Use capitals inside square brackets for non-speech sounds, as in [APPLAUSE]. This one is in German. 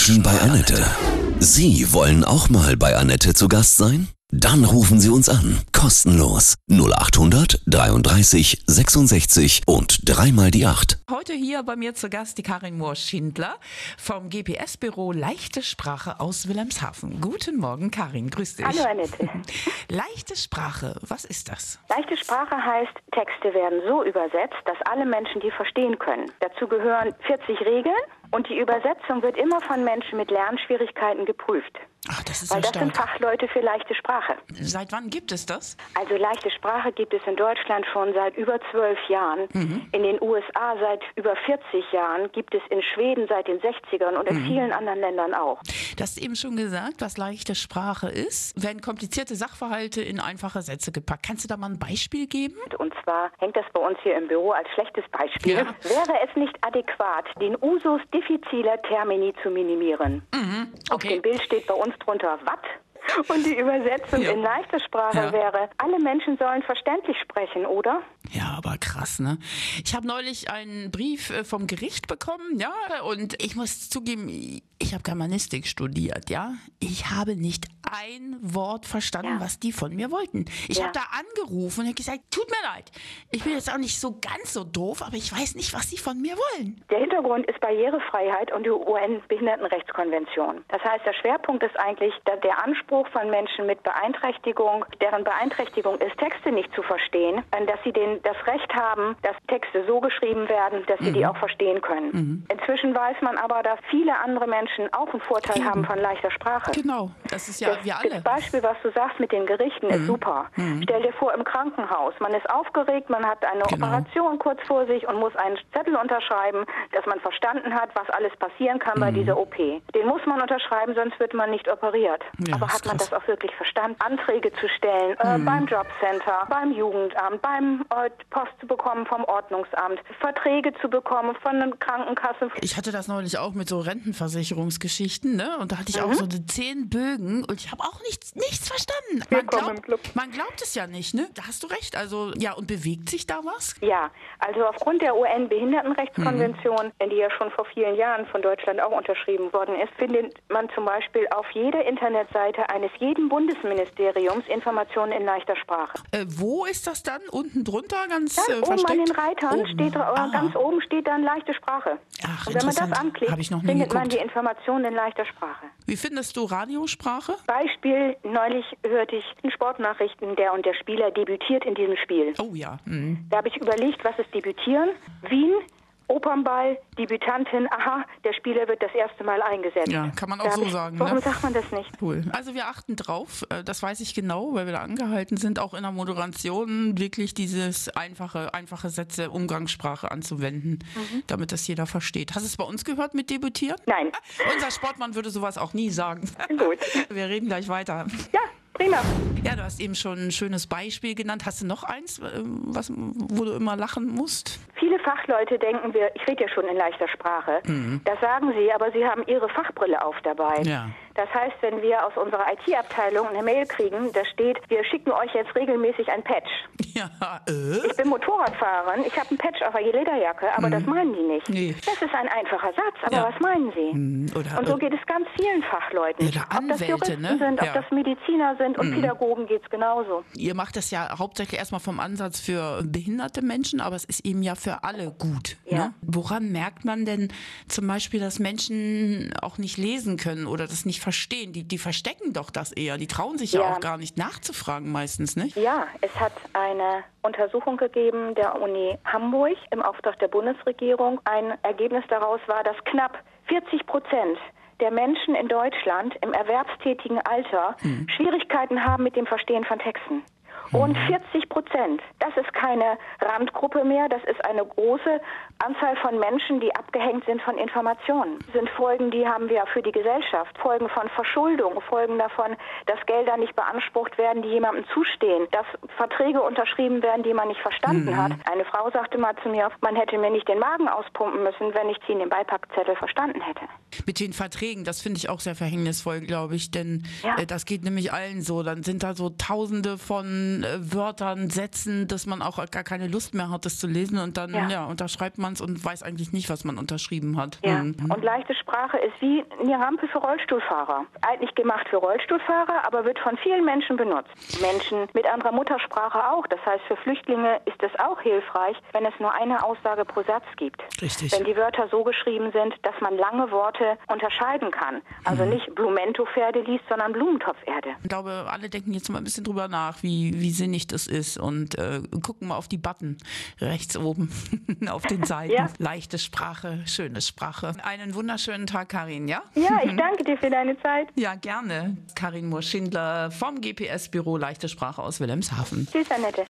Menschen bei Annette. Sie wollen auch mal bei Annette zu Gast sein? Dann rufen Sie uns an. Kostenlos. 0800 33 66 und dreimal die 8. Heute hier bei mir zu Gast die Karin Mohr-Schindler vom GPS-Büro Leichte Sprache aus Wilhelmshaven. Guten Morgen, Karin. Grüß dich. Hallo Annette. [LAUGHS] Leichte Sprache, was ist das? Leichte Sprache heißt, Texte werden so übersetzt, dass alle Menschen die verstehen können. Dazu gehören 40 Regeln und die Übersetzung wird immer von Menschen mit Lernschwierigkeiten geprüft. Ach, das ist Weil ja das sind. Fachleute für leichte Sprache. Seit wann gibt es das? Also leichte Sprache gibt es in Deutschland schon seit über zwölf Jahren, in den USA seit über 40 Jahren, gibt es in Schweden seit den 60ern und in vielen anderen Ländern auch. Du hast eben schon gesagt, was leichte Sprache ist. Werden komplizierte Sachverhalte in einfache Sätze gepackt. Kannst du da mal ein Beispiel geben? Und zwar hängt das bei uns hier im Büro als schlechtes Beispiel. Ja. Wäre es nicht adäquat, den Usus diffiziler Termini zu minimieren? Auf okay. dem Bild steht bei uns drunter Watt. Und die Übersetzung Ja. in leichter Sprache Ja. wäre, alle Menschen sollen verständlich sprechen, oder? Ja, aber krass, ne? Ich habe neulich einen Brief äh, vom Gericht bekommen, ja, und ich muss zugeben, ich habe Germanistik studiert, ja. Ich habe nicht ein Wort verstanden, Ja. was die von mir wollten. Ich Ja. habe da angerufen und hab gesagt, tut mir leid, ich bin jetzt auch nicht so ganz so doof, aber ich weiß nicht, was sie von mir wollen. Der Hintergrund ist Barrierefreiheit und die UN-Behindertenrechtskonvention. Das heißt, der Schwerpunkt ist eigentlich der Anspruch von Menschen mit Beeinträchtigung, deren Beeinträchtigung ist, Texte nicht zu verstehen, äh, dass sie den, das Recht haben, dass Texte so geschrieben werden, dass sie die auch verstehen können. Inzwischen weiß man aber, dass viele andere Menschen auch einen Vorteil Eben. haben von leichter Sprache. Genau, das ist ja wir das alle. Mhm. Beispiel, was du sagst mit den Gerichten, ist super. Stell dir vor, im Krankenhaus, man ist aufgeregt, man hat eine Genau. Operation kurz vor sich und muss einen Zettel unterschreiben, dass man verstanden hat, was alles passieren kann Mhm. bei dieser OP. Den muss man unterschreiben, sonst wird man nicht operiert. Ja, Aber hat man krass. Mhm. das auch wirklich verstanden? Anträge zu stellen, äh, beim Jobcenter, beim Jugendamt, beim äh, Post zu bekommen vom Ordnungsamt, Verträge zu bekommen von der Krankenkasse. Ich hatte das neulich auch mit so Rentenversicherungsgeschichten, ne? Und da hatte ich Mhm. auch so die zehn Bögen und ich habe auch nichts, nichts verstanden. Man glaubt, man glaubt es ja nicht, ne? Da hast du recht. Also, ja, und bewegt sich da was? Ja, also aufgrund der UN-Behindertenrechtskonvention, Mhm. die ja schon vor vielen Jahren von Deutschland auch unterschrieben worden ist, findet man zum Beispiel auf jeder Internetseite eines jeden Bundesministeriums Informationen in leichter Sprache. Äh, wo ist das dann? Unten drunter ganz Dann äh, oben versteckt? an den Reitern Oben. steht Ah. ganz oben steht dann leichte Sprache. Ach, Und wenn man das anklickt, ich findet man geguckt. die Informationen in leichter Sprache. Wie findest du Radiosprache? Beispiel, neulich hörte ich in Sportnachrichten, der und der Spieler debütiert in diesem Spiel. Oh ja. Mhm. Da habe ich überlegt, was ist debütieren? Wien, Opernball, Debütantin, aha, der Spieler wird das erste Mal eingesetzt. Ja, kann man auch Da so ich, sagen, Warum ne? sagt man das nicht? Cool. Also wir achten drauf, äh, das weiß ich genau, weil wir da angehalten sind, auch in der Moderation wirklich dieses einfache, einfache Sätze, Umgangssprache anzuwenden, Mhm. damit das jeder versteht. Hast du es bei uns gehört mit Debütieren? Nein. Unser Sportmann würde sowas auch nie sagen. Gut. [LAUGHS] Wir reden gleich weiter. Ja, prima. Ja, du hast eben schon ein schönes Beispiel genannt. Hast du noch eins, äh, was, wo du immer lachen musst? Viele Fachleute denken wir, ich rede ja schon in leichter Sprache. Das sagen sie, aber sie haben ihre Fachbrille auf dabei. Mhm. Ja. Das heißt, wenn wir aus unserer IT-Abteilung eine Mail kriegen, da steht, wir schicken euch jetzt regelmäßig ein Patch. [LAUGHS] Ja, äh? Ich bin Motorradfahrerin, ich habe einen Patch auf der Lederjacke, aber das meinen die nicht. Mhm. Nee. Das ist ein einfacher Satz, aber Ja. was meinen sie? Hm, Oder, Und so äh, geht es ganz vielen Fachleuten. Oder ob das Anwälte, Juristen ne? sind, Ja. Mhm. ob das Mediziner sind und Pädagogen geht es genauso. Ihr macht das ja hauptsächlich erstmal vom Ansatz für behinderte Menschen, aber es ist eben ja für alle gut. Ja. Ne? Woran merkt man denn zum Beispiel, dass Menschen auch nicht lesen können oder das nicht verstehen? Die, die verstecken doch das eher. Die trauen sich ja, Ja. auch gar nicht nachzufragen meistens, nicht? Ja, es hat eine Untersuchung gegeben der Uni Hamburg im Auftrag der Bundesregierung. Ein Ergebnis daraus war, dass knapp 40 Prozent der Menschen in Deutschland im erwerbstätigen Alter Hm. Schwierigkeiten haben mit dem Verstehen von Texten. Und 40 Prozent, das ist keine Randgruppe mehr, das ist eine große Anzahl von Menschen, die abgehängt sind von Informationen. Das sind Folgen, die haben wir für die Gesellschaft. Folgen von Verschuldung, Folgen davon, dass Gelder nicht beansprucht werden, die jemandem zustehen, dass Verträge unterschrieben werden, die man nicht verstanden hat. Eine Frau sagte mal zu mir, man hätte mir nicht den Magen auspumpen müssen, wenn ich sie in dem Beipackzettel verstanden hätte. Mit den Verträgen, das finde ich auch sehr verhängnisvoll, glaube ich, denn Ja. äh, das geht nämlich allen so. Dann sind da so Tausende von äh, Wörtern, Sätzen, dass man auch gar keine Lust mehr hat, das zu lesen und dann ja. ja unterschreibt man es und weiß eigentlich nicht, was man unterschrieben hat. Ja. Mhm. Und leichte Sprache ist wie eine Rampe für Rollstuhlfahrer. Eigentlich gemacht für Rollstuhlfahrer, aber wird von vielen Menschen benutzt. Menschen mit anderer Muttersprache auch. Das heißt, für Flüchtlinge ist es auch hilfreich, wenn es nur eine Aussage pro Satz gibt. Richtig. Wenn die Wörter so geschrieben sind, dass man lange Worte unterscheiden kann. Also mhm. nicht Blumento-Pferde liest, sondern Blumentopferde. Ich glaube, alle denken jetzt mal ein bisschen drüber nach, wie, wie sinnig das ist und äh, gucken mal auf die Button rechts oben [LAUGHS] auf den Seiten. ja. Leichte Sprache, schöne Sprache. Einen wunderschönen Tag, Karin, ja? Ja, ich danke dir für deine Zeit. [LAUGHS] Ja, gerne. Karin Mohr-Schindler vom GPS-Büro Leichte Sprache aus Wilhelmshaven. Tschüss, Annette.